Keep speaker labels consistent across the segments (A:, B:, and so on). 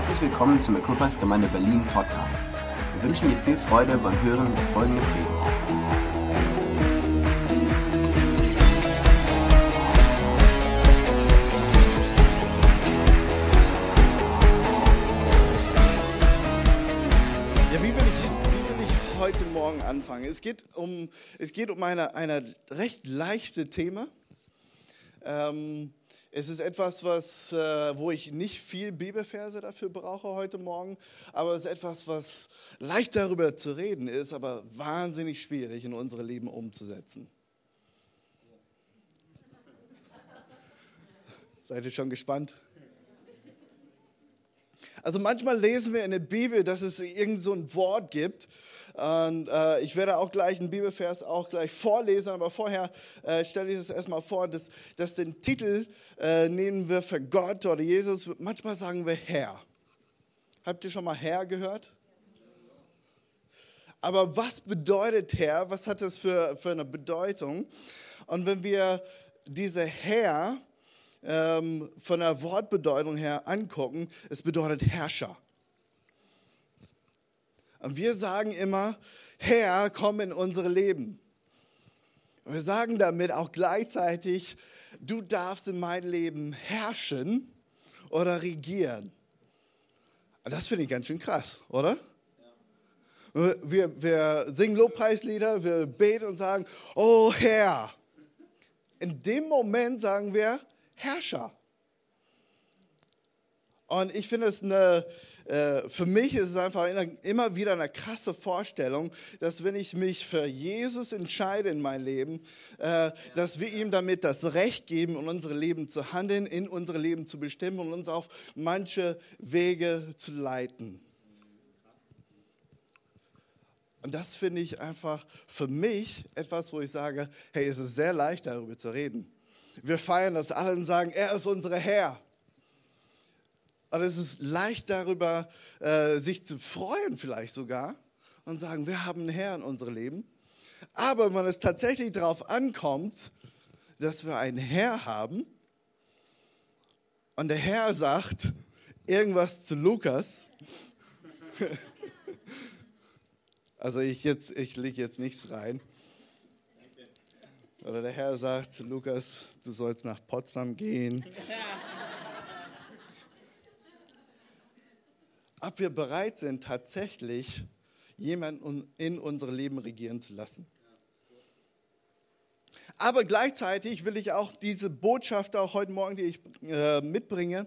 A: Herzlich willkommen zum Equippers Gemeinde Berlin Podcast. Wir wünschen dir viel Freude beim Hören der folgenden Predigt.
B: Ja, wie will ich, wie will ich heute Morgen anfangen? Es geht um, es geht um eine, eine recht leichte Thema. Ähm, es ist etwas, was, äh, wo ich nicht viel Bibelverse dafür brauche heute Morgen, aber es ist etwas, was leicht darüber zu reden ist, aber wahnsinnig schwierig in unsere Leben umzusetzen. Seid ihr schon gespannt? Also manchmal lesen wir in der Bibel, dass es irgend so ein Wort gibt. Und äh, ich werde auch gleich einen Bibelvers auch gleich vorlesen, aber vorher äh, stelle ich das erstmal vor, dass, dass den Titel äh, nehmen wir für Gott oder Jesus. Manchmal sagen wir Herr. Habt ihr schon mal Herr gehört? Aber was bedeutet Herr? Was hat das für, für eine Bedeutung? Und wenn wir diese Herr ähm, von der Wortbedeutung her angucken, es bedeutet Herrscher. Und wir sagen immer, Herr, komm in unsere Leben. Und wir sagen damit auch gleichzeitig, du darfst in mein Leben herrschen oder regieren. Und das finde ich ganz schön krass, oder? Wir, wir singen Lobpreislieder, wir beten und sagen, oh Herr. In dem Moment sagen wir, Herrscher. Und ich finde es eine, äh, für mich ist es einfach immer wieder eine krasse Vorstellung, dass wenn ich mich für Jesus entscheide in mein Leben, äh, dass wir ihm damit das Recht geben, in unsere Leben zu handeln, in unsere Leben zu bestimmen und uns auf manche Wege zu leiten. Und das finde ich einfach für mich etwas, wo ich sage, hey, es ist sehr leicht darüber zu reden. Wir feiern das alle und sagen, er ist unser Herr. Und es ist leicht darüber, äh, sich zu freuen vielleicht sogar und sagen, wir haben einen Herr in unserem Leben. Aber wenn es tatsächlich darauf ankommt, dass wir einen Herr haben und der Herr sagt irgendwas zu Lukas, also ich, ich lege jetzt nichts rein, oder der Herr sagt zu Lukas, du sollst nach Potsdam gehen. Ob wir bereit sind, tatsächlich jemanden in unser Leben regieren zu lassen. Aber gleichzeitig will ich auch diese Botschaft auch heute Morgen, die ich äh, mitbringe,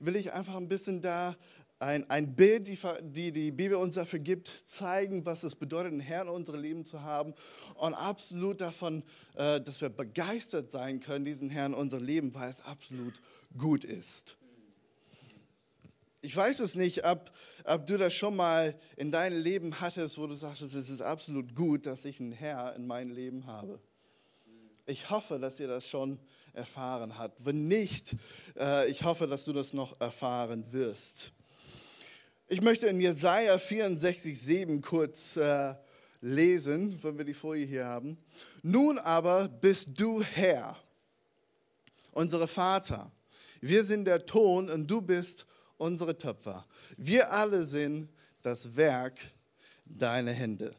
B: will ich einfach ein bisschen da ein, ein Bild, die, die die Bibel uns dafür gibt, zeigen, was es bedeutet, einen Herrn in unserem Leben zu haben und absolut davon, äh, dass wir begeistert sein können, diesen Herrn in unserem Leben, weil es absolut gut ist. Ich weiß es nicht, ob, ob du das schon mal in deinem Leben hattest, wo du sagst, es ist absolut gut, dass ich einen Herr in meinem Leben habe. Ich hoffe, dass ihr das schon erfahren habt. Wenn nicht, äh, ich hoffe, dass du das noch erfahren wirst. Ich möchte in Jesaja 64, 7 kurz äh, lesen, wenn wir die Folie hier haben. Nun aber bist du Herr, unsere Vater. Wir sind der Ton und du bist unsere Töpfer. Wir alle sind das Werk deiner Hände.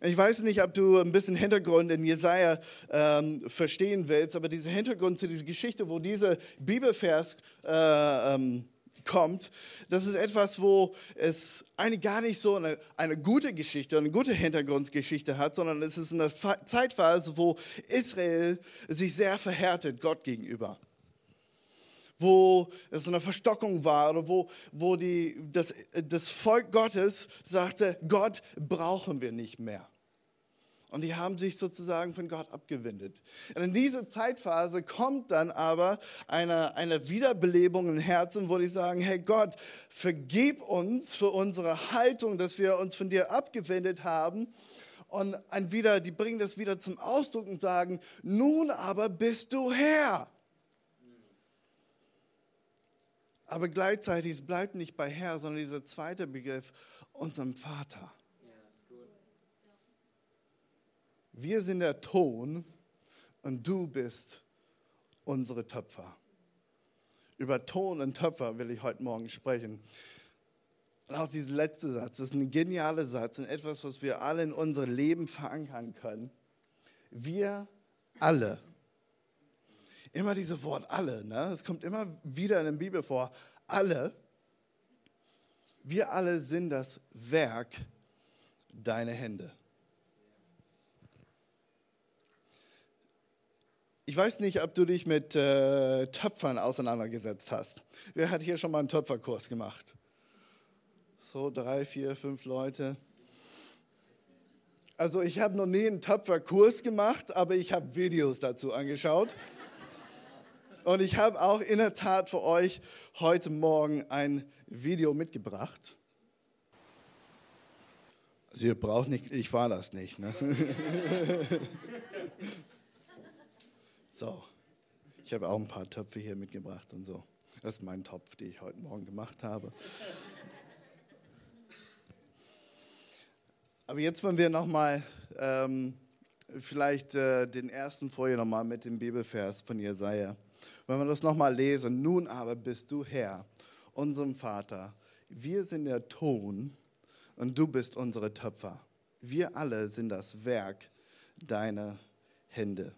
B: Ich weiß nicht, ob du ein bisschen Hintergrund in Jesaja ähm, verstehen willst, aber dieser Hintergrund zu dieser Geschichte, wo dieser Bibelvers äh, ähm, kommt, das ist etwas, wo es eigentlich gar nicht so eine, eine gute Geschichte, eine gute Hintergrundgeschichte hat, sondern es ist eine Zeitphase, wo Israel sich sehr verhärtet Gott gegenüber wo es eine Verstockung war oder wo, wo die, das, das Volk Gottes sagte, Gott brauchen wir nicht mehr. Und die haben sich sozusagen von Gott abgewendet. Und in diese Zeitphase kommt dann aber eine, eine Wiederbelebung im Herzen, wo die sagen, hey Gott, vergib uns für unsere Haltung, dass wir uns von dir abgewendet haben. Und wieder, die bringen das wieder zum Ausdruck und sagen, nun aber bist du Herr. Aber gleichzeitig, es bleibt nicht bei Herr, sondern dieser zweite Begriff, unserem Vater. Wir sind der Ton und du bist unsere Töpfer. über Ton und Töpfer will ich heute Morgen sprechen. Und auch dieser letzte Satz, das ist ein genialer Satz und etwas, was wir alle in unser Leben verankern können. Wir alle. Immer dieses Wort alle, ne? es kommt immer wieder in der Bibel vor. Alle. Wir alle sind das Werk deiner Hände. Ich weiß nicht, ob du dich mit äh, Töpfern auseinandergesetzt hast. Wer hat hier schon mal einen Töpferkurs gemacht? So drei, vier, fünf Leute. Also ich habe noch nie einen Töpferkurs gemacht, aber ich habe Videos dazu angeschaut. Und ich habe auch in der Tat für euch heute Morgen ein Video mitgebracht. Also ihr braucht nicht, ich war das nicht. Ne? so, ich habe auch ein paar Töpfe hier mitgebracht und so. Das ist mein Topf, den ich heute Morgen gemacht habe. Aber jetzt wollen wir nochmal ähm, vielleicht äh, den ersten Folie nochmal mit dem Bibelvers von Jesaja. Wenn wir das nochmal lesen, nun aber bist du Herr, unserem Vater. Wir sind der Ton und du bist unsere Töpfer. Wir alle sind das Werk deiner Hände.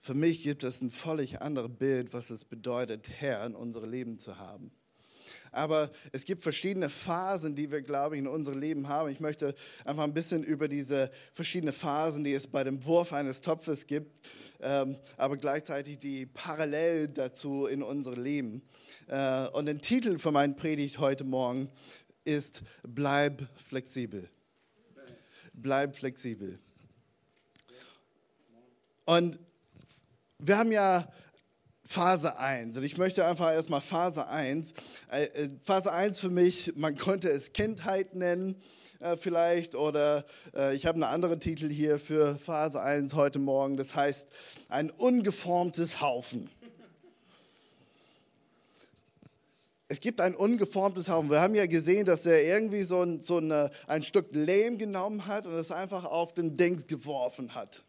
B: Für mich gibt es ein völlig anderes Bild, was es bedeutet, Herr in unserem Leben zu haben. Aber es gibt verschiedene Phasen, die wir, glaube ich, in unserem Leben haben. Ich möchte einfach ein bisschen über diese verschiedenen Phasen, die es bei dem Wurf eines Topfes gibt, ähm, aber gleichzeitig die parallel dazu in unserem Leben. Äh, und der Titel für meine Predigt heute Morgen ist Bleib flexibel. Bleib flexibel. Und wir haben ja Phase 1. Und ich möchte einfach erstmal Phase 1. Äh, äh, Phase 1 für mich, man könnte es Kindheit nennen äh, vielleicht oder ich habe einen anderen Titel hier für Phase 1 heute Morgen. Das heißt ein ungeformtes Haufen. Es gibt ein ungeformtes Haufen. Wir haben ja gesehen, dass er irgendwie so ein, so eine, ein Stück Lehm genommen hat und es einfach auf den Ding geworfen hat.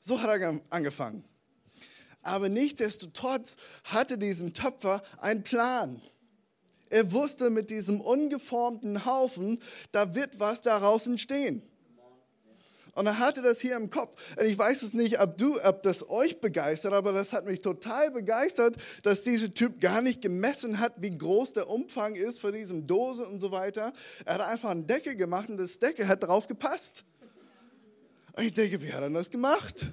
B: So hat er angefangen. Aber nichtdestotrotz hatte diesen Töpfer einen Plan. Er wusste mit diesem ungeformten Haufen, da wird was daraus entstehen. Und er hatte das hier im Kopf. Und ich weiß es nicht, ob, du, ob das euch begeistert, aber das hat mich total begeistert, dass dieser Typ gar nicht gemessen hat, wie groß der Umfang ist für diese Dose und so weiter. Er hat einfach eine Decke gemacht und das Decke hat drauf gepasst. Und ich denke, wie hat er das gemacht?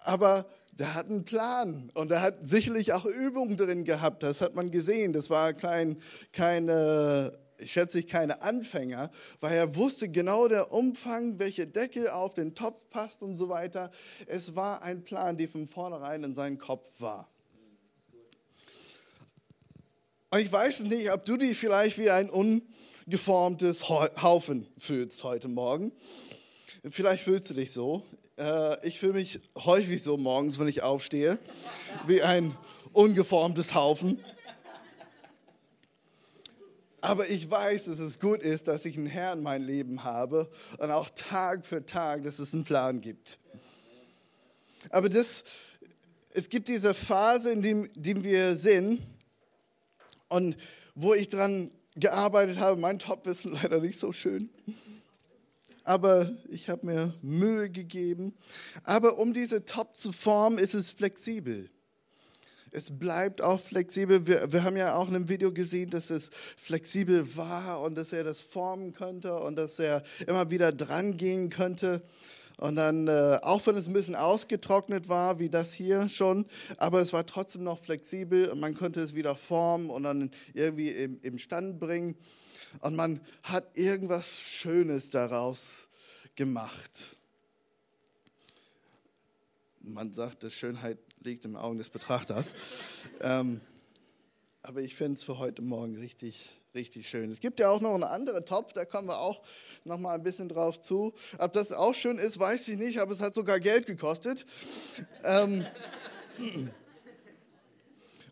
B: Aber der hat einen Plan und er hat sicherlich auch Übungen drin gehabt. Das hat man gesehen. Das war kein, keine, schätze ich, keine Anfänger, weil er wusste genau der Umfang, welche Decke auf den Topf passt und so weiter. Es war ein Plan, der von vornherein in seinem Kopf war. Und ich weiß nicht, ob du dich vielleicht wie ein ungeformtes Haufen fühlst heute Morgen. Vielleicht fühlst du dich so. Äh, ich fühle mich häufig so morgens, wenn ich aufstehe, wie ein ungeformtes Haufen. Aber ich weiß, dass es gut ist, dass ich einen Herrn in mein Leben habe und auch Tag für Tag, dass es einen Plan gibt. Aber das, es gibt diese Phase, in der dem wir sind und wo ich daran gearbeitet habe. Mein Top ist leider nicht so schön aber ich habe mir Mühe gegeben. Aber um diese Top zu formen, ist es flexibel. Es bleibt auch flexibel. Wir, wir haben ja auch in einem Video gesehen, dass es flexibel war und dass er das formen könnte und dass er immer wieder dran gehen könnte. Und dann, äh, auch wenn es ein bisschen ausgetrocknet war, wie das hier schon, aber es war trotzdem noch flexibel und man konnte es wieder formen und dann irgendwie im, im Stand bringen und man hat irgendwas Schönes daraus gemacht. Man sagt, dass Schönheit liegt im Augen des Betrachters. ähm, aber ich finde es für heute Morgen richtig, richtig schön. Es gibt ja auch noch einen anderen Topf, da kommen wir auch noch mal ein bisschen drauf zu. Ob das auch schön ist, weiß ich nicht, aber es hat sogar Geld gekostet. ähm,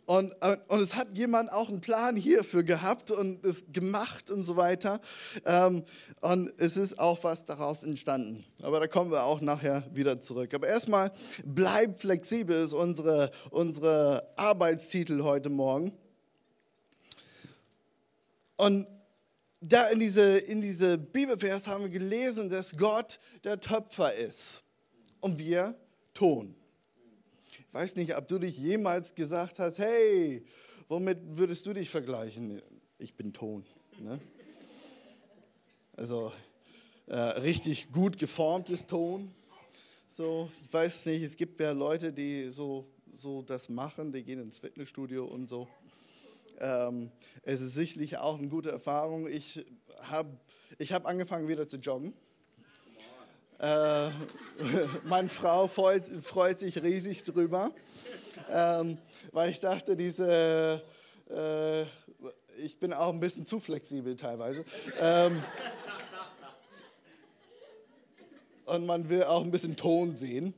B: Und, und es hat jemand auch einen Plan hierfür gehabt und es gemacht und so weiter. Ähm, und es ist auch was daraus entstanden. Aber da kommen wir auch nachher wieder zurück. Aber erstmal, bleib flexibel ist unsere, unsere Arbeitstitel heute Morgen. Und da in diese, in diese Bibelvers haben wir gelesen, dass Gott der Töpfer ist und wir Ton. Ich weiß nicht, ob du dich jemals gesagt hast, hey, womit würdest du dich vergleichen? Ich bin Ton. Ne? Also äh, richtig gut geformtes Ton. So, ich weiß nicht, es gibt ja Leute, die so, so das machen, die gehen ins Fitnessstudio und so. Ähm, es ist sicherlich auch eine gute Erfahrung. Ich habe ich hab angefangen wieder zu joggen. Äh, meine Frau freut, freut, sich riesig drüber, ähm, weil ich dachte, diese, äh, ich bin auch ein bisschen zu flexibel teilweise. Ähm, und man will auch ein bisschen Ton sehen.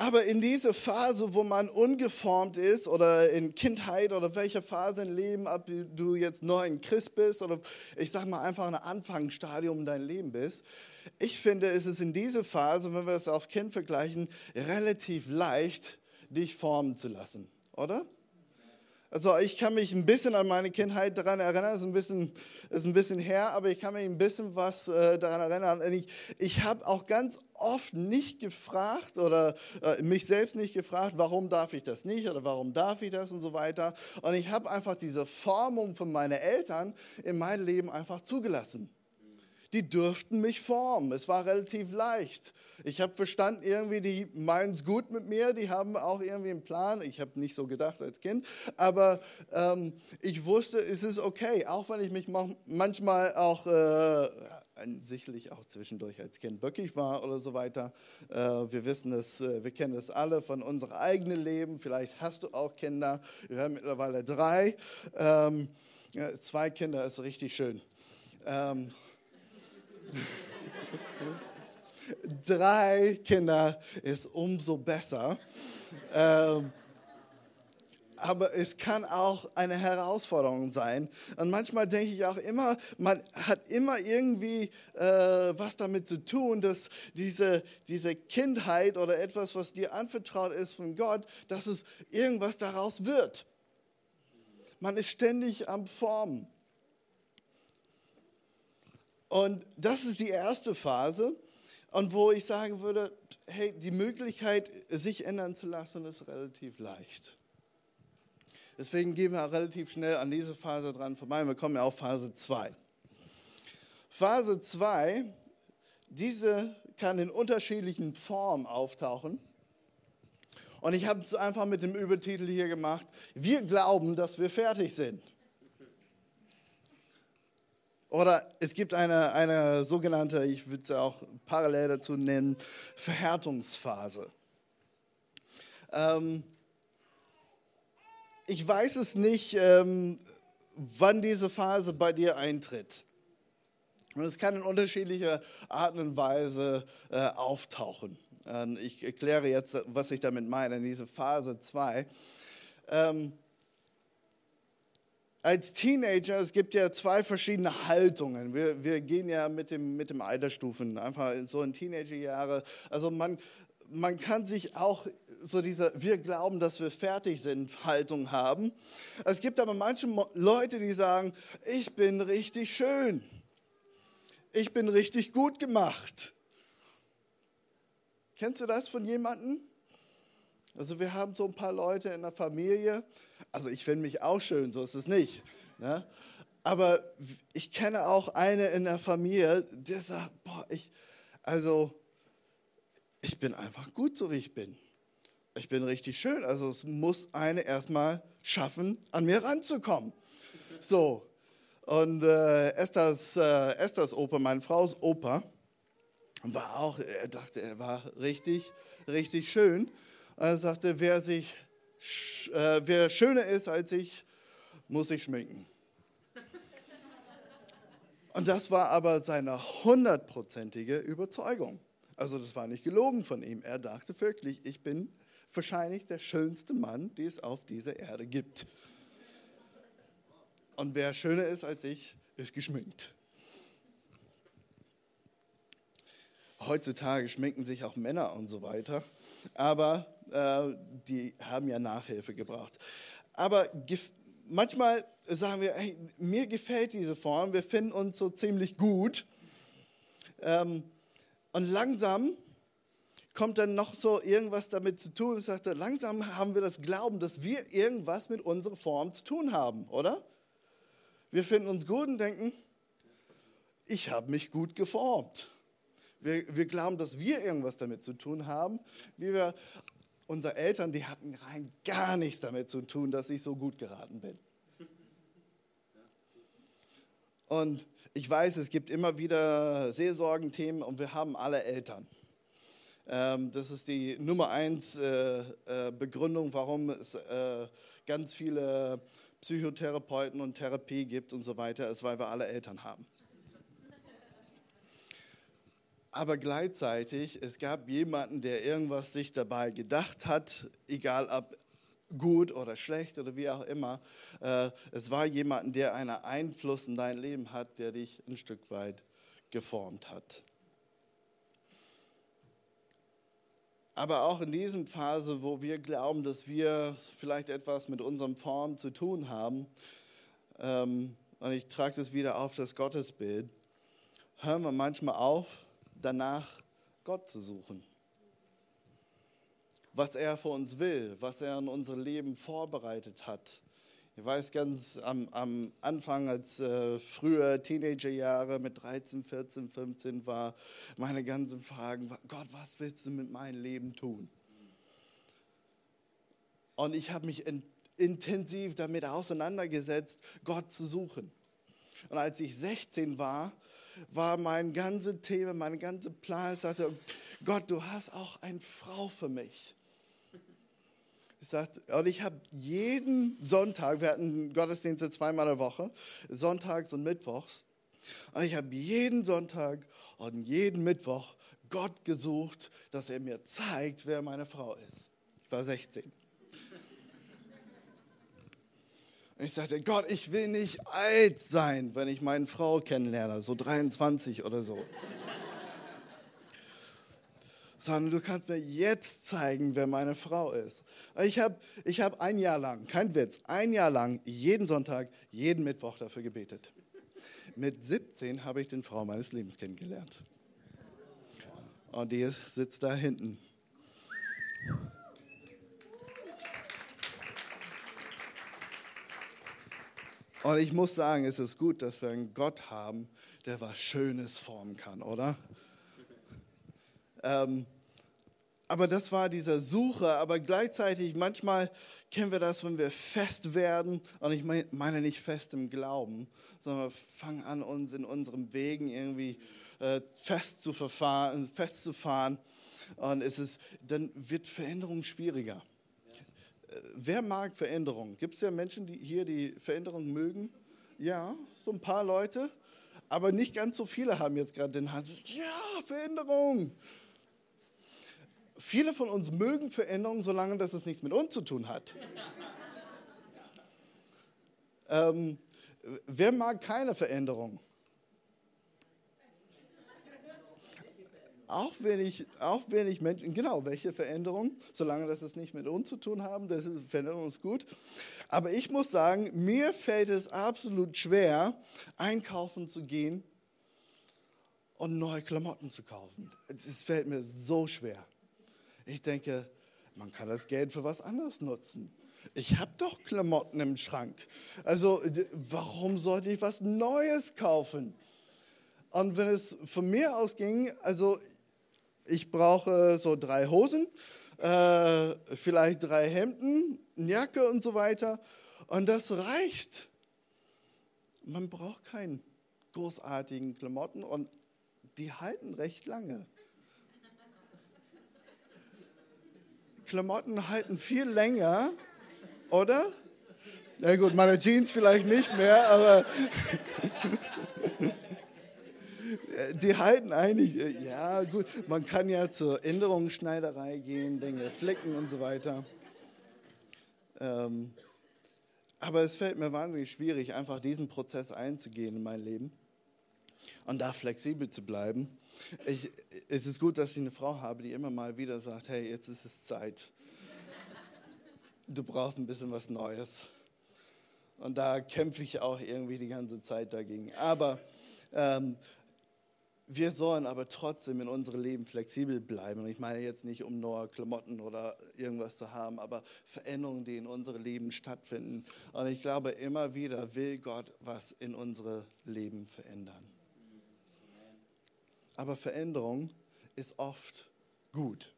B: Aber in diese Phase, wo man ungeformt ist oder in Kindheit oder welche Phase im Leben, ob du jetzt neu ein Christ bist oder ich sag mal einfach ein Anfangsstadium dein Leben bist, ich finde, es ist in dieser Phase, wenn wir es auf Kind vergleichen, relativ leicht, dich formen zu lassen, oder? Also ich kann mich ein bisschen an meine Kindheit daran erinnern, ist ein bisschen, ist ein bisschen her, aber ich kann mich ein bisschen was äh, daran erinnern. Ich, ich habe auch ganz oft nicht gefragt oder äh, mich selbst nicht gefragt, warum darf ich das nicht oder warum darf ich das und so weiter. Und ich habe einfach diese Formung von meinen Eltern in mein Leben einfach zugelassen die dürften mich formen. Es war relativ leicht. Ich habe verstanden, irgendwie, die meinen es gut mit mir, die haben auch irgendwie einen Plan. Ich habe nicht so gedacht als Kind, aber ähm, ich wusste, es ist okay, auch wenn ich mich manchmal auch äh, sicherlich auch zwischendurch als Kind böckig war oder so weiter. Äh, wir wissen es, äh, wir kennen das alle von unserem eigenen Leben. Vielleicht hast du auch Kinder. Wir haben mittlerweile drei. Ähm, zwei Kinder ist richtig schön. Ähm, Drei Kinder ist umso besser. Ähm, aber es kann auch eine Herausforderung sein. Und manchmal denke ich auch immer, man hat immer irgendwie äh, was damit zu tun, dass diese, diese Kindheit oder etwas, was dir anvertraut ist von Gott, dass es irgendwas daraus wird. Man ist ständig am Formen. Und das ist die erste Phase. Und wo ich sagen würde, hey, die Möglichkeit, sich ändern zu lassen, ist relativ leicht. Deswegen gehen wir relativ schnell an diese Phase dran vorbei. Wir kommen ja auf Phase 2. Phase 2, diese kann in unterschiedlichen Formen auftauchen. Und ich habe es einfach mit dem Übertitel hier gemacht. Wir glauben, dass wir fertig sind. Oder es gibt eine, eine sogenannte, ich würde es auch parallel dazu nennen, Verhärtungsphase. Ähm, ich weiß es nicht, ähm, wann diese Phase bei dir eintritt. Und es kann in unterschiedlicher Art und Weise äh, auftauchen. Ähm, ich erkläre jetzt, was ich damit meine, diese Phase 2. Ähm, als Teenager, es gibt ja zwei verschiedene Haltungen. Wir, wir gehen ja mit dem, mit dem Altersstufen, einfach so in Teenagerjahre. Also man, man kann sich auch so diese, wir glauben, dass wir fertig sind, Haltung haben. Es gibt aber manche Leute, die sagen, ich bin richtig schön. Ich bin richtig gut gemacht. Kennst du das von jemandem? Also wir haben so ein paar Leute in der Familie. Also ich finde mich auch schön, so ist es nicht. Ne? Aber ich kenne auch eine in der Familie, der sagt, boah, ich, also ich bin einfach gut, so wie ich bin. Ich bin richtig schön. Also es muss eine erstmal schaffen, an mir ranzukommen. So. Und äh, Esthers, äh, Esthers Opa, meine Frau's Opa, war auch, er dachte, er war richtig, richtig schön. Er sagte, wer, sich, äh, wer schöner ist als ich, muss sich schminken. Und das war aber seine hundertprozentige Überzeugung. Also das war nicht gelogen von ihm. Er dachte wirklich, ich bin wahrscheinlich der schönste Mann, den es auf dieser Erde gibt. Und wer schöner ist als ich, ist geschminkt. Heutzutage schminken sich auch Männer und so weiter, aber äh, die haben ja Nachhilfe gebraucht. Aber manchmal sagen wir, hey, mir gefällt diese Form, wir finden uns so ziemlich gut. Ähm, und langsam kommt dann noch so irgendwas damit zu tun. Ich sagte, langsam haben wir das Glauben, dass wir irgendwas mit unserer Form zu tun haben, oder? Wir finden uns gut und denken, ich habe mich gut geformt. Wir, wir glauben, dass wir irgendwas damit zu tun haben. Wie wir, unsere Eltern, die hatten rein gar nichts damit zu tun, dass ich so gut geraten bin. Und ich weiß, es gibt immer wieder Seelsorgenthemen und wir haben alle Eltern. Ähm, das ist die Nummer eins äh, äh, Begründung, warum es äh, ganz viele Psychotherapeuten und Therapie gibt und so weiter, ist, weil wir alle Eltern haben. Aber gleichzeitig, es gab jemanden, der irgendwas sich dabei gedacht hat, egal ob gut oder schlecht oder wie auch immer. Äh, es war jemand, der einen Einfluss in dein Leben hat, der dich ein Stück weit geformt hat. Aber auch in dieser Phase, wo wir glauben, dass wir vielleicht etwas mit unserem Form zu tun haben, ähm, und ich trage das wieder auf das Gottesbild, hören wir manchmal auf, danach Gott zu suchen was er für uns will, was er in unser Leben vorbereitet hat. Ich weiß ganz am, am Anfang, als äh, früher Teenagerjahre mit 13, 14, 15 war, meine ganzen Fragen, Gott, was willst du mit meinem Leben tun? Und ich habe mich in, intensiv damit auseinandergesetzt, Gott zu suchen. Und als ich 16 war, war mein ganzes Thema, mein ganzer Plan, ich sagte, Gott, du hast auch eine Frau für mich. Ich sagte, und ich habe jeden Sonntag, wir hatten Gottesdienste zweimal in der Woche, sonntags und mittwochs, und ich habe jeden Sonntag und jeden Mittwoch Gott gesucht, dass er mir zeigt, wer meine Frau ist. Ich war 16. Und ich sagte, Gott, ich will nicht alt sein, wenn ich meine Frau kennenlerne, so 23 oder so sondern du kannst mir jetzt zeigen, wer meine Frau ist. Ich habe ich hab ein Jahr lang, kein Witz, ein Jahr lang jeden Sonntag, jeden Mittwoch dafür gebetet. Mit 17 habe ich den Frau meines Lebens kennengelernt. Und die sitzt da hinten. Und ich muss sagen, es ist gut, dass wir einen Gott haben, der was Schönes formen kann, oder? Ähm, aber das war diese Suche, aber gleichzeitig, manchmal kennen wir das, wenn wir fest werden, und ich meine nicht fest im Glauben, sondern wir fangen an, uns in unserem Wegen irgendwie äh, fest zu verfahren, festzufahren, und es ist, dann wird Veränderung schwieriger. Wer mag Veränderung? Gibt es ja Menschen die hier, die Veränderung mögen? Ja, so ein paar Leute, aber nicht ganz so viele haben jetzt gerade den Hals. Ja, Veränderung. Viele von uns mögen Veränderungen, solange das es nichts mit uns zu tun hat. ähm, wer mag keine Veränderung? Auch wenig, auch wenig Menschen, genau, welche Veränderung, solange das es nicht mit uns zu tun haben, das ist, Veränderung ist gut. Aber ich muss sagen, mir fällt es absolut schwer, einkaufen zu gehen und neue Klamotten zu kaufen. Es fällt mir so schwer. Ich denke, man kann das Geld für was anderes nutzen. Ich habe doch Klamotten im Schrank. Also warum sollte ich was Neues kaufen? Und wenn es von mir aus ging, also ich brauche so drei Hosen, äh, vielleicht drei Hemden, eine Jacke und so weiter. Und das reicht. Man braucht keinen großartigen Klamotten und die halten recht lange. Klamotten halten viel länger, oder? Na gut, meine Jeans vielleicht nicht mehr, aber Die halten eigentlich, ja gut, man kann ja zur Änderungsschneiderei gehen, Dinge flicken und so weiter. Ähm, aber es fällt mir wahnsinnig schwierig, einfach diesen Prozess einzugehen in mein Leben und da flexibel zu bleiben. Ich, es ist gut, dass ich eine Frau habe, die immer mal wieder sagt, hey, jetzt ist es Zeit. Du brauchst ein bisschen was Neues. Und da kämpfe ich auch irgendwie die ganze Zeit dagegen. Aber ähm, wir sollen aber trotzdem in unserem Leben flexibel bleiben. Und ich meine jetzt nicht, um nur Klamotten oder irgendwas zu haben, aber Veränderungen, die in unserem Leben stattfinden. Und ich glaube, immer wieder will Gott was in unserem Leben verändern. Aber Veränderung ist oft gut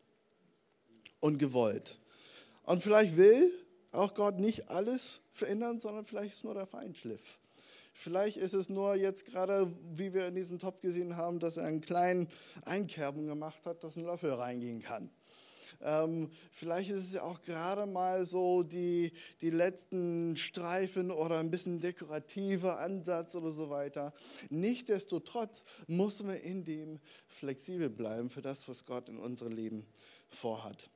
B: und gewollt. Und vielleicht will auch Gott nicht alles verändern, sondern vielleicht ist nur der Feinschliff. Vielleicht ist es nur jetzt gerade, wie wir in diesem Topf gesehen haben, dass er einen kleinen Einkerbung gemacht hat, dass ein Löffel reingehen kann. Ähm, vielleicht ist es ja auch gerade mal so die, die letzten Streifen oder ein bisschen dekorativer Ansatz oder so weiter. Nichtsdestotrotz müssen wir in dem flexibel bleiben für das, was Gott in unserem Leben vorhat.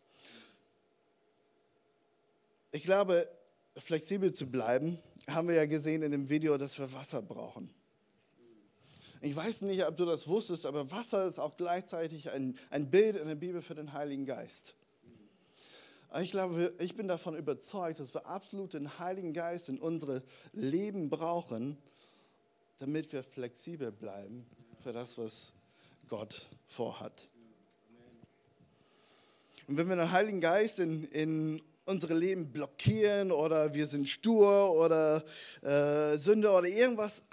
B: Ich glaube, flexibel zu bleiben haben wir ja gesehen in dem Video, dass wir Wasser brauchen. Ich weiß nicht, ob du das wusstest, aber Wasser ist auch gleichzeitig ein, ein Bild in der Bibel für den Heiligen Geist. Ich glaube, ich bin davon überzeugt, dass wir absolut den Heiligen Geist in unsere Leben brauchen, damit wir flexibel bleiben für das, was Gott vorhat. Und wenn wir den Heiligen Geist in, in unsere Leben blockieren oder wir sind stur oder äh, Sünde oder irgendwas,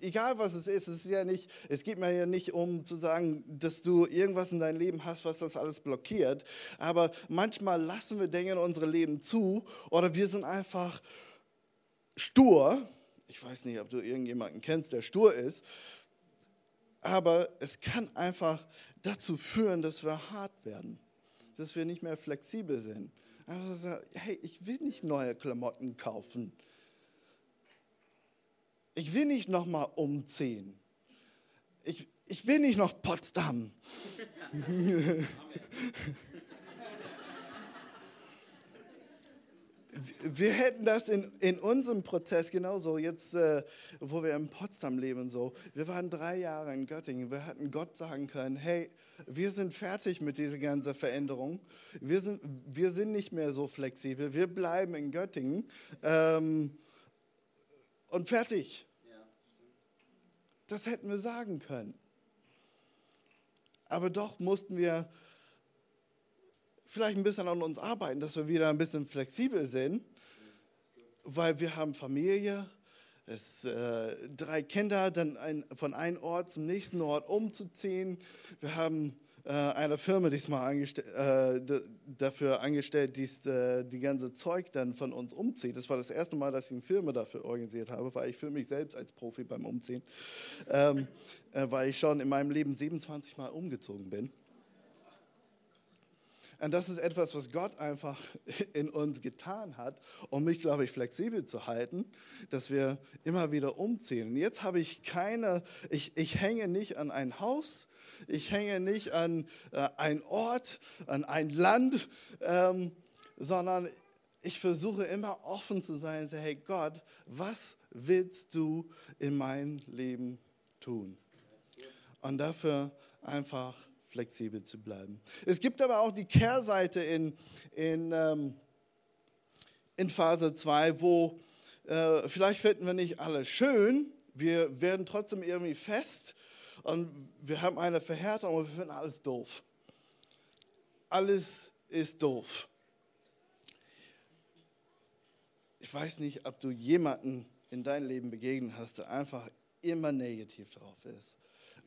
B: egal was es ist, es ist ja nicht, es geht mir ja nicht um zu sagen, dass du irgendwas in deinem Leben hast, was das alles blockiert, aber manchmal lassen wir Dinge in unserem Leben zu oder wir sind einfach stur. Ich weiß nicht, ob du irgendjemanden kennst, der stur ist, aber es kann einfach dazu führen, dass wir hart werden, dass wir nicht mehr flexibel sind also, hey, ich will nicht neue Klamotten kaufen. Ich will nicht nochmal umziehen. Ich, ich will nicht nach Potsdam. wir hätten das in, in unserem Prozess genauso, jetzt, äh, wo wir in Potsdam leben, so. Wir waren drei Jahre in Göttingen. Wir hätten Gott sagen können: Hey, wir sind fertig mit dieser ganzen Veränderung. Wir sind, wir sind nicht mehr so flexibel. Wir bleiben in Göttingen ähm, und fertig. Das hätten wir sagen können. Aber doch mussten wir vielleicht ein bisschen an uns arbeiten, dass wir wieder ein bisschen flexibel sind, weil wir haben Familie, es, äh, drei Kinder, dann ein, von einem Ort zum nächsten Ort umzuziehen. Wir haben äh, eine Firma diesmal angestell, äh, dafür angestellt, die äh, die ganze Zeug dann von uns umzieht. Das war das erste Mal, dass ich eine Firma dafür organisiert habe, weil ich für mich selbst als Profi beim Umziehen, ähm, äh, weil ich schon in meinem Leben 27 Mal umgezogen bin. Und das ist etwas, was Gott einfach in uns getan hat, um mich, glaube ich, flexibel zu halten, dass wir immer wieder umziehen. Und jetzt habe ich keine, ich, ich hänge nicht an ein Haus, ich hänge nicht an äh, einen Ort, an ein Land, ähm, sondern ich versuche immer offen zu sein und sagen, hey Gott, was willst du in meinem Leben tun? Und dafür einfach flexibel zu bleiben. Es gibt aber auch die Kehrseite in, in, ähm, in Phase 2, wo äh, vielleicht finden wir nicht alle schön, wir werden trotzdem irgendwie fest und wir haben eine Verhärtung, aber wir finden alles doof. Alles ist doof. Ich weiß nicht, ob du jemanden in deinem Leben begegnet hast, der einfach immer negativ drauf ist.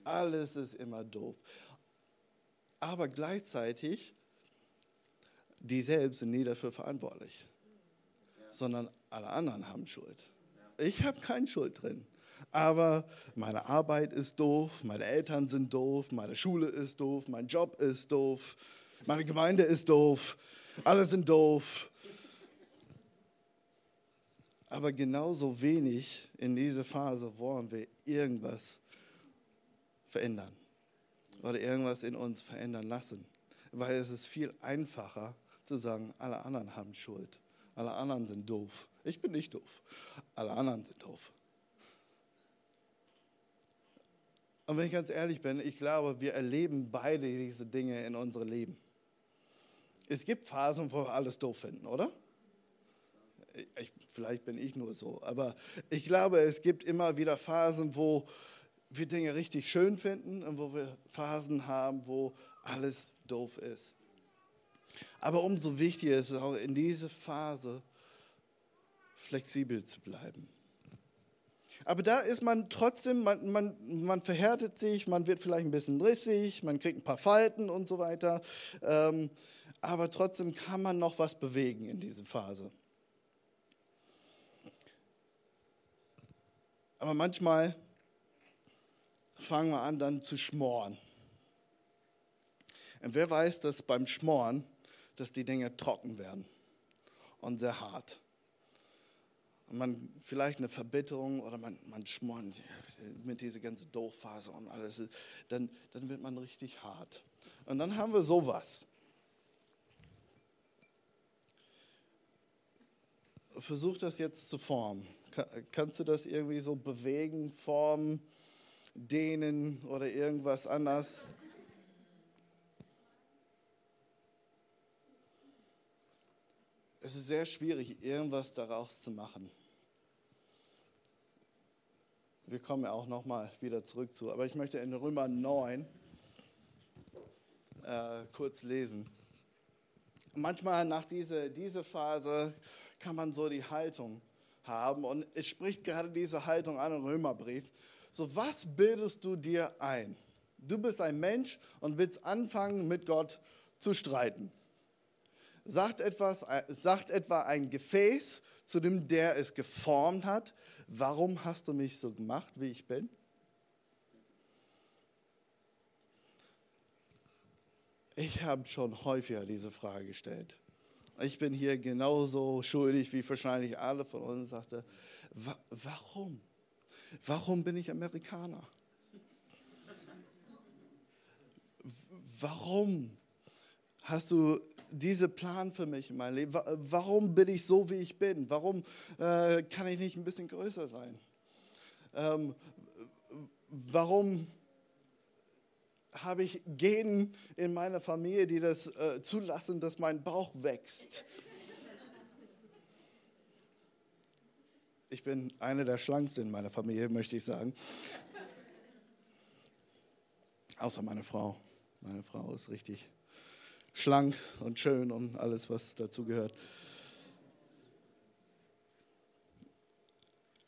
B: Alles ist immer doof aber gleichzeitig, die selbst sind nie dafür verantwortlich, sondern alle anderen haben Schuld. Ich habe keine Schuld drin. Aber meine Arbeit ist doof, meine Eltern sind doof, meine Schule ist doof, mein Job ist doof, meine Gemeinde ist doof, alle sind doof. Aber genauso wenig in dieser Phase wollen wir irgendwas verändern oder irgendwas in uns verändern lassen. Weil es ist viel einfacher zu sagen, alle anderen haben Schuld. Alle anderen sind doof. Ich bin nicht doof. Alle anderen sind doof. Und wenn ich ganz ehrlich bin, ich glaube, wir erleben beide diese Dinge in unserem Leben. Es gibt Phasen, wo wir alles doof finden, oder? Ich, vielleicht bin ich nur so, aber ich glaube, es gibt immer wieder Phasen, wo wir Dinge richtig schön finden und wo wir Phasen haben, wo alles doof ist. Aber umso wichtiger ist es auch in dieser Phase flexibel zu bleiben. Aber da ist man trotzdem, man, man, man verhärtet sich, man wird vielleicht ein bisschen rissig, man kriegt ein paar Falten und so weiter. Ähm, aber trotzdem kann man noch was bewegen in dieser Phase. Aber manchmal fangen wir an, dann zu schmoren. Und wer weiß, dass beim Schmoren, dass die Dinge trocken werden und sehr hart. Und man vielleicht eine Verbitterung oder man, man schmort mit dieser ganzen Doofphase und alles, dann, dann wird man richtig hart. Und dann haben wir sowas. Versuch das jetzt zu formen. Kannst du das irgendwie so bewegen, formen? Dehnen oder irgendwas anders. Es ist sehr schwierig, irgendwas daraus zu machen. Wir kommen ja auch nochmal wieder zurück zu, aber ich möchte in Römer 9 äh, kurz lesen. Manchmal nach dieser diese Phase kann man so die Haltung haben und es spricht gerade diese Haltung an im Römerbrief. So, was bildest du dir ein? Du bist ein Mensch und willst anfangen, mit Gott zu streiten. Sagt, etwas, sagt etwa ein Gefäß zu dem, der es geformt hat, warum hast du mich so gemacht, wie ich bin? Ich habe schon häufiger diese Frage gestellt. Ich bin hier genauso schuldig wie wahrscheinlich alle von uns, sagte, warum? Warum bin ich Amerikaner? Warum hast du diesen Plan für mich in meinem Leben? Warum bin ich so, wie ich bin? Warum äh, kann ich nicht ein bisschen größer sein? Ähm, warum habe ich Genen in meiner Familie, die das äh, zulassen, dass mein Bauch wächst? Ich bin eine der schlanksten in meiner Familie, möchte ich sagen. Außer meine Frau. Meine Frau ist richtig schlank und schön und alles, was dazu gehört.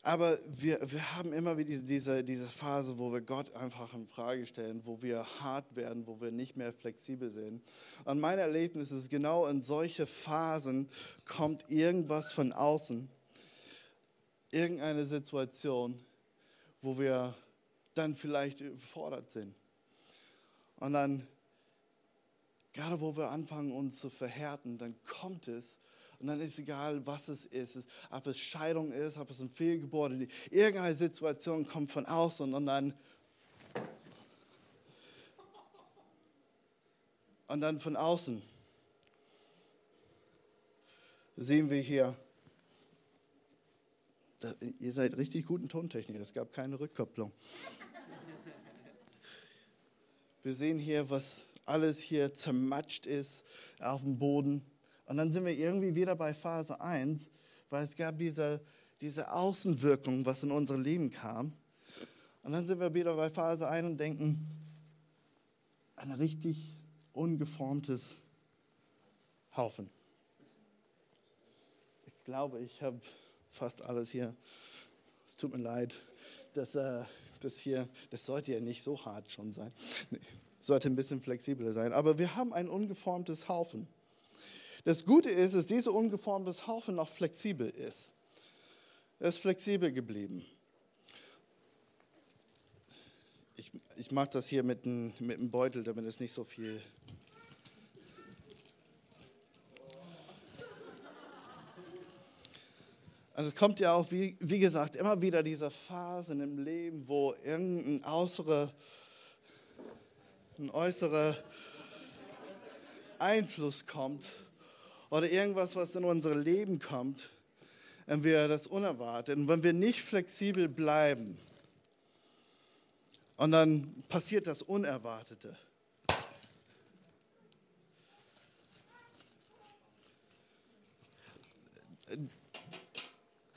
B: Aber wir, wir haben immer wieder diese, diese Phase, wo wir Gott einfach in Frage stellen, wo wir hart werden, wo wir nicht mehr flexibel sind. Und mein Erlebnis ist, genau in solche Phasen kommt irgendwas von außen irgendeine Situation, wo wir dann vielleicht überfordert sind. Und dann, gerade wo wir anfangen, uns zu verhärten, dann kommt es und dann ist egal, was es ist, ob es Scheidung ist, ob es ein Fehlgeburt ist, irgendeine Situation kommt von außen und dann und dann von außen sehen wir hier ihr seid richtig guten Tontechniker, es gab keine Rückkopplung. Wir sehen hier, was alles hier zermatscht ist auf dem Boden. Und dann sind wir irgendwie wieder bei Phase 1, weil es gab diese, diese Außenwirkung, was in unser Leben kam. Und dann sind wir wieder bei Phase 1 und denken, ein richtig ungeformtes Haufen. Ich glaube, ich habe fast alles hier. Es tut mir leid, dass äh, das hier, das sollte ja nicht so hart schon sein. Nee, sollte ein bisschen flexibler sein. Aber wir haben ein ungeformtes Haufen. Das Gute ist, dass dieser ungeformtes Haufen noch flexibel ist. Er ist flexibel geblieben. Ich, ich mache das hier mit einem mit Beutel, damit es nicht so viel Und es kommt ja auch, wie, wie gesagt, immer wieder diese Phasen im Leben, wo irgendein äußere ein äußerer Einfluss kommt oder irgendwas, was in unser Leben kommt, wenn wir das unerwartet und wenn wir nicht flexibel bleiben und dann passiert das Unerwartete.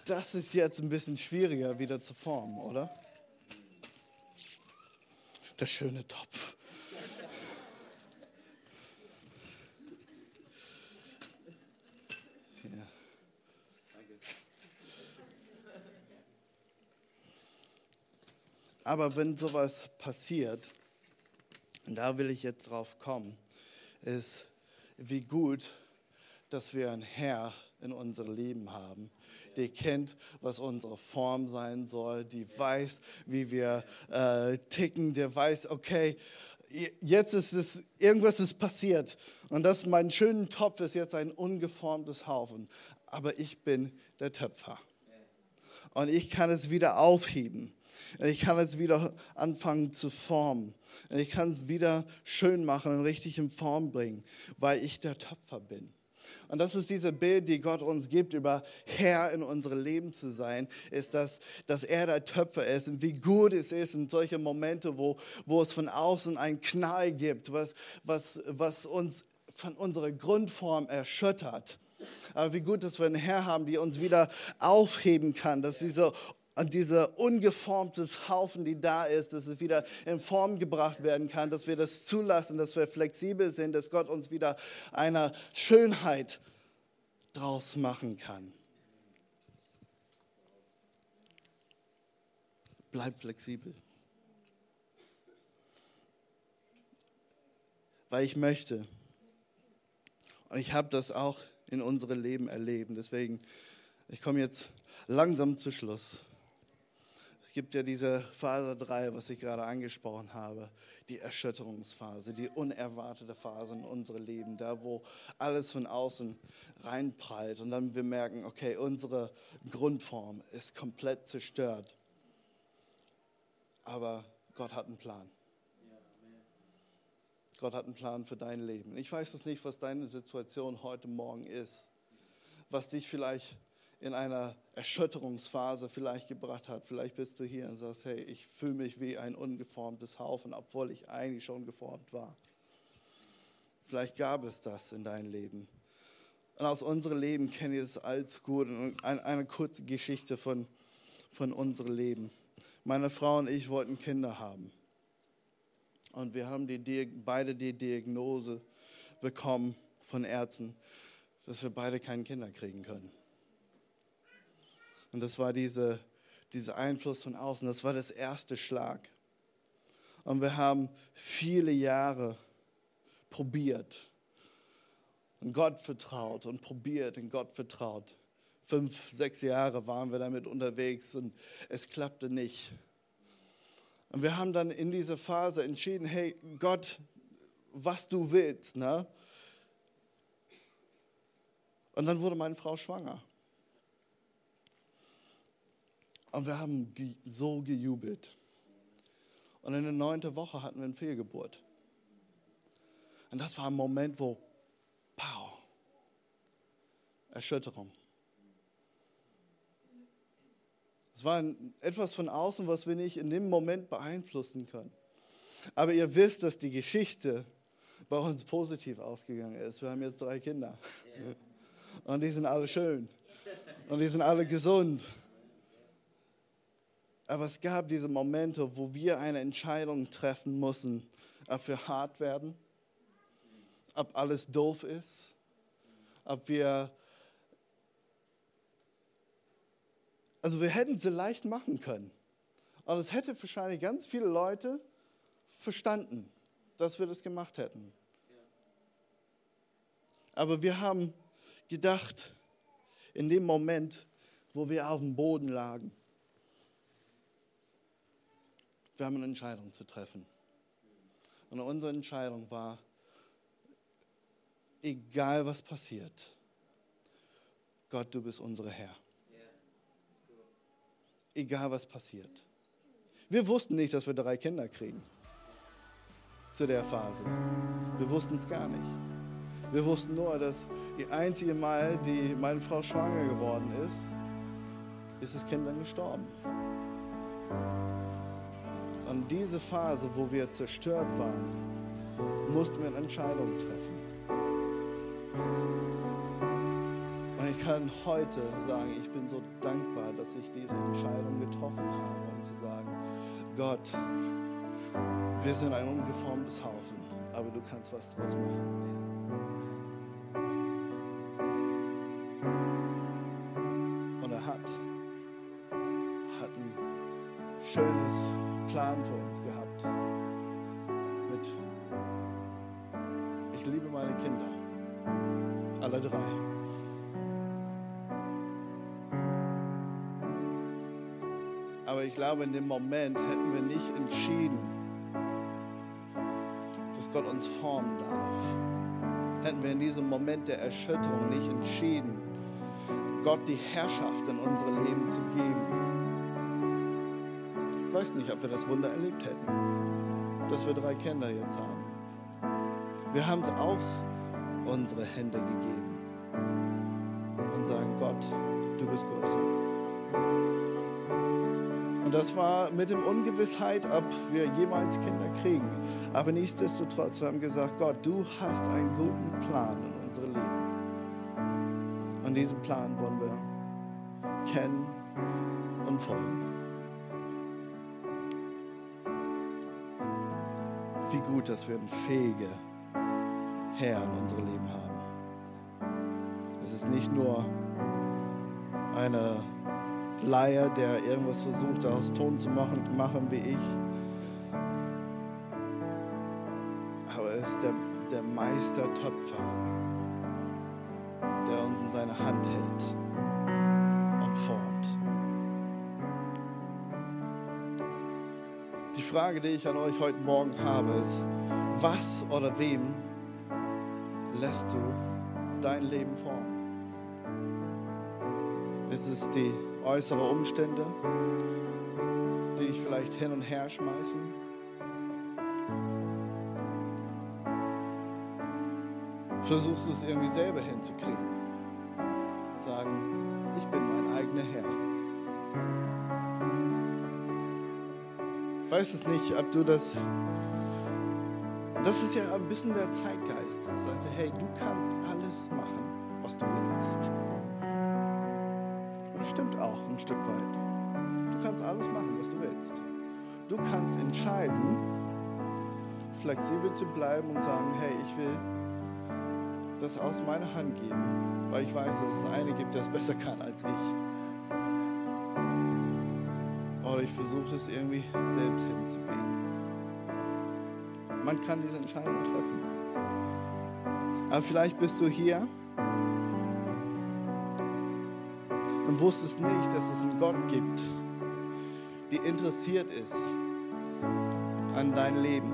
B: Das ist jetzt ein bisschen schwieriger wieder zu formen, oder? Der schöne Topf. Aber wenn sowas passiert, und da will ich jetzt drauf kommen, ist, wie gut, dass wir einen Herr in unserem Leben haben, der kennt, was unsere Form sein soll, die weiß, wie wir äh, ticken, der weiß, okay, jetzt ist es, irgendwas ist passiert und das, mein schöner Topf ist jetzt ein ungeformtes Haufen, aber ich bin der Töpfer und ich kann es wieder aufheben. Ich kann es wieder anfangen zu formen. Ich kann es wieder schön machen und richtig in Form bringen, weil ich der Töpfer bin. Und das ist diese Bild, die Gott uns gibt, über Herr in unserem Leben zu sein, ist, dass, dass er der Töpfer ist und wie gut es ist in solche Momente, wo, wo es von außen einen Knall gibt, was, was, was uns von unserer Grundform erschüttert. Aber wie gut, dass wir einen Herr haben, der uns wieder aufheben kann, dass diese und dieser ungeformtes Haufen, die da ist, dass es wieder in Form gebracht werden kann, dass wir das zulassen, dass wir flexibel sind, dass Gott uns wieder eine Schönheit draus machen kann. Bleib flexibel. Weil ich möchte. Und ich habe das auch in unserem Leben erleben. Deswegen, ich komme jetzt langsam zu Schluss. Es gibt ja diese Phase 3, was ich gerade angesprochen habe, die Erschütterungsphase, die unerwartete Phase in unserem Leben, da wo alles von außen reinprallt und dann wir merken, okay, unsere Grundform ist komplett zerstört. Aber Gott hat einen Plan. Gott hat einen Plan für dein Leben. Ich weiß es nicht, was deine Situation heute Morgen ist, was dich vielleicht in einer Erschütterungsphase vielleicht gebracht hat. Vielleicht bist du hier und sagst, hey, ich fühle mich wie ein ungeformtes Haufen, obwohl ich eigentlich schon geformt war. Vielleicht gab es das in deinem Leben. Und aus unserem Leben kenne ich das alles gut. Und eine, eine kurze Geschichte von, von unserem Leben. Meine Frau und ich wollten Kinder haben. Und wir haben die, beide die Diagnose bekommen von Ärzten, dass wir beide keine Kinder kriegen können. Und das war diese, dieser Einfluss von außen. Das war das erste Schlag. Und wir haben viele Jahre probiert und Gott vertraut und probiert und Gott vertraut. Fünf, sechs Jahre waren wir damit unterwegs und es klappte nicht. Und wir haben dann in dieser Phase entschieden, hey Gott, was du willst. Ne? Und dann wurde meine Frau schwanger. Und wir haben so gejubelt. Und in der neunten Woche hatten wir eine Fehlgeburt. Und das war ein Moment, wo, pow, Erschütterung. Es war etwas von außen, was wir nicht in dem Moment beeinflussen können. Aber ihr wisst, dass die Geschichte bei uns positiv ausgegangen ist. Wir haben jetzt drei Kinder. Und die sind alle schön. Und die sind alle gesund. Aber es gab diese Momente, wo wir eine Entscheidung treffen mussten, ob wir hart werden, ob alles doof ist, ob wir... Also wir hätten sie leicht machen können. Und es hätte wahrscheinlich ganz viele Leute verstanden, dass wir das gemacht hätten. Aber wir haben gedacht, in dem Moment, wo wir auf dem Boden lagen, wir haben eine Entscheidung zu treffen. Und unsere Entscheidung war, egal was passiert, Gott, du bist unsere Herr. Egal was passiert. Wir wussten nicht, dass wir drei Kinder kriegen. zu der Phase. Wir wussten es gar nicht. Wir wussten nur, dass die einzige Mal, die meine Frau schwanger geworden ist, ist das Kind dann gestorben. Und diese Phase, wo wir zerstört waren, mussten wir eine Entscheidung treffen. Und ich kann heute sagen, ich bin so dankbar, dass ich diese Entscheidung getroffen habe, um zu sagen, Gott, wir sind ein ungeformtes Haufen, aber du kannst was draus machen. Glaube, in dem Moment hätten wir nicht entschieden, dass Gott uns formen darf. Hätten wir in diesem Moment der Erschütterung nicht entschieden, Gott die Herrschaft in unsere Leben zu geben. Ich weiß nicht, ob wir das Wunder erlebt hätten, dass wir drei Kinder jetzt haben. Wir haben es aus unsere Hände gegeben und sagen, Gott, du bist größer. Und das war mit dem Ungewissheit, ob wir jemals Kinder kriegen. Aber nichtsdestotrotz, wir haben gesagt, Gott, du hast einen guten Plan in unserem Leben. Und diesen Plan wollen wir kennen und folgen. Wie gut, dass wir einen fähigen Herr in unserem Leben haben. Es ist nicht nur eine Laie, der irgendwas versucht, aus Ton zu machen, machen wie ich. Aber er ist der, der Meistertöpfer, der uns in seine Hand hält und formt. Die Frage, die ich an euch heute Morgen habe, ist, was oder wem lässt du dein Leben formen? Ist es die äußere Umstände, die dich vielleicht hin und her schmeißen? Versuchst du es irgendwie selber hinzukriegen? Sagen, ich bin mein eigener Herr. Ich weiß es nicht, ob du das. Das ist ja ein bisschen der Zeitgeist. Ich sagte, hey, du kannst alles machen, was du willst. Das stimmt auch ein Stück weit. Du kannst alles machen, was du willst. Du kannst entscheiden, flexibel zu bleiben und sagen, hey, ich will das aus meiner Hand geben, weil ich weiß, dass es eine gibt, der es besser kann als ich. Oder ich versuche es irgendwie selbst hinzubiegen. Man kann diese Entscheidung treffen. Aber vielleicht bist du hier und wusstest nicht, dass es einen Gott gibt, der interessiert ist an dein Leben.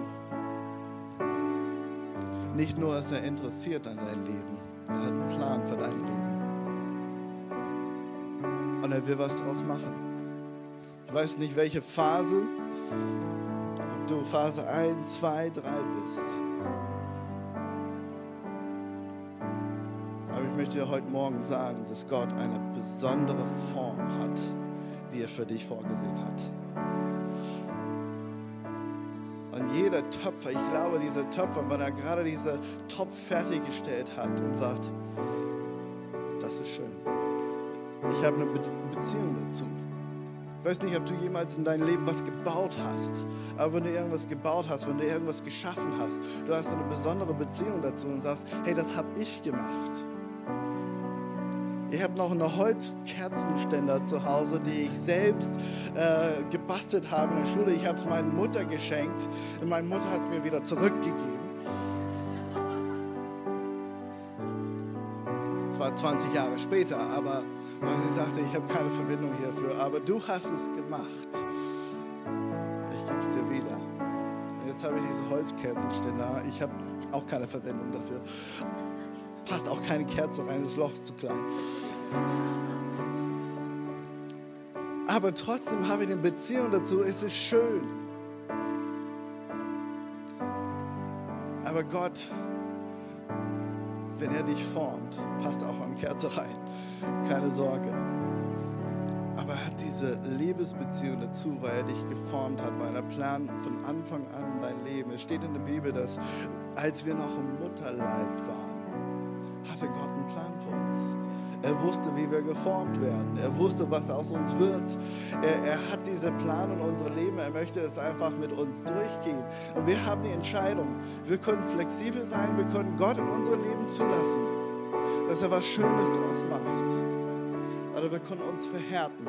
B: Nicht nur ist er interessiert an dein Leben, er hat einen Plan für dein Leben. Und er will was draus machen. Ich weiß nicht, welche Phase, du Phase 1, 2, 3 bist. Möchte dir heute Morgen sagen, dass Gott eine besondere Form hat, die er für dich vorgesehen hat. Und jeder Töpfer, ich glaube, dieser Töpfer, wenn er gerade diese Topf fertiggestellt hat und sagt, das ist schön. Ich habe eine Be Beziehung dazu. Ich weiß nicht, ob du jemals in deinem Leben was gebaut hast, aber wenn du irgendwas gebaut hast, wenn du irgendwas geschaffen hast, du hast eine besondere Beziehung dazu und sagst, hey, das habe ich gemacht. Ich habe noch einen Holzkerzenständer zu Hause, die ich selbst äh, gebastelt habe in der Schule. Ich habe es meiner Mutter geschenkt und meine Mutter hat es mir wieder zurückgegeben. Zwar 20 Jahre später, aber sie sagte, ich habe keine Verbindung hierfür. Aber du hast es gemacht. Ich gebe es dir wieder. Jetzt habe ich diese Holzkerzenständer. Ich habe auch keine Verwendung dafür passt auch keine Kerze rein, das Loch ist zu klein. Aber trotzdem habe ich eine Beziehung dazu, es ist schön. Aber Gott, wenn er dich formt, passt auch an Kerze rein. Keine Sorge. Aber er hat diese Liebesbeziehung dazu, weil er dich geformt hat, weil er plant von Anfang an dein Leben. Es steht in der Bibel, dass als wir noch im Mutterleib waren, hatte Gott einen Plan für uns. Er wusste, wie wir geformt werden. Er wusste, was aus uns wird. Er, er hat diese Plan in unser Leben. Er möchte es einfach mit uns durchgehen. Und wir haben die Entscheidung. Wir können flexibel sein. Wir können Gott in unser Leben zulassen, dass er was Schönes draus macht. Oder wir können uns verhärten.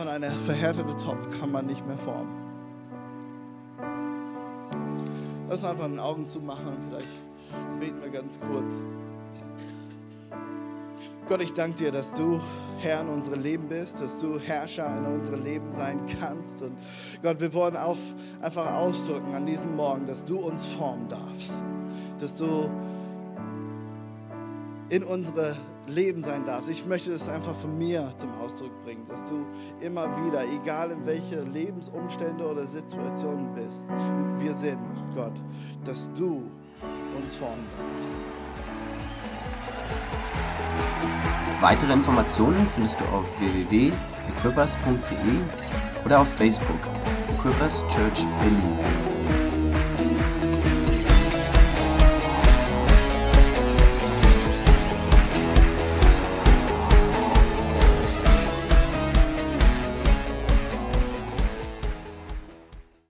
B: Und eine verhärtete Topf kann man nicht mehr formen. Lass einfach den Augen zumachen und vielleicht beten wir ganz kurz. Gott, ich danke dir, dass du Herr in unserem Leben bist, dass du Herrscher in unserem Leben sein kannst. Und Gott, wir wollen auch einfach ausdrücken an diesem Morgen, dass du uns formen darfst, dass du in unsere Leben sein darfst. Ich möchte das einfach von mir zum Ausdruck bringen, dass du immer wieder, egal in welche Lebensumstände oder Situationen bist, wir sind, Gott, dass du uns formen darfst.
A: Weitere Informationen findest du auf www.equippers.de oder auf Facebook Equippers Church Berlin.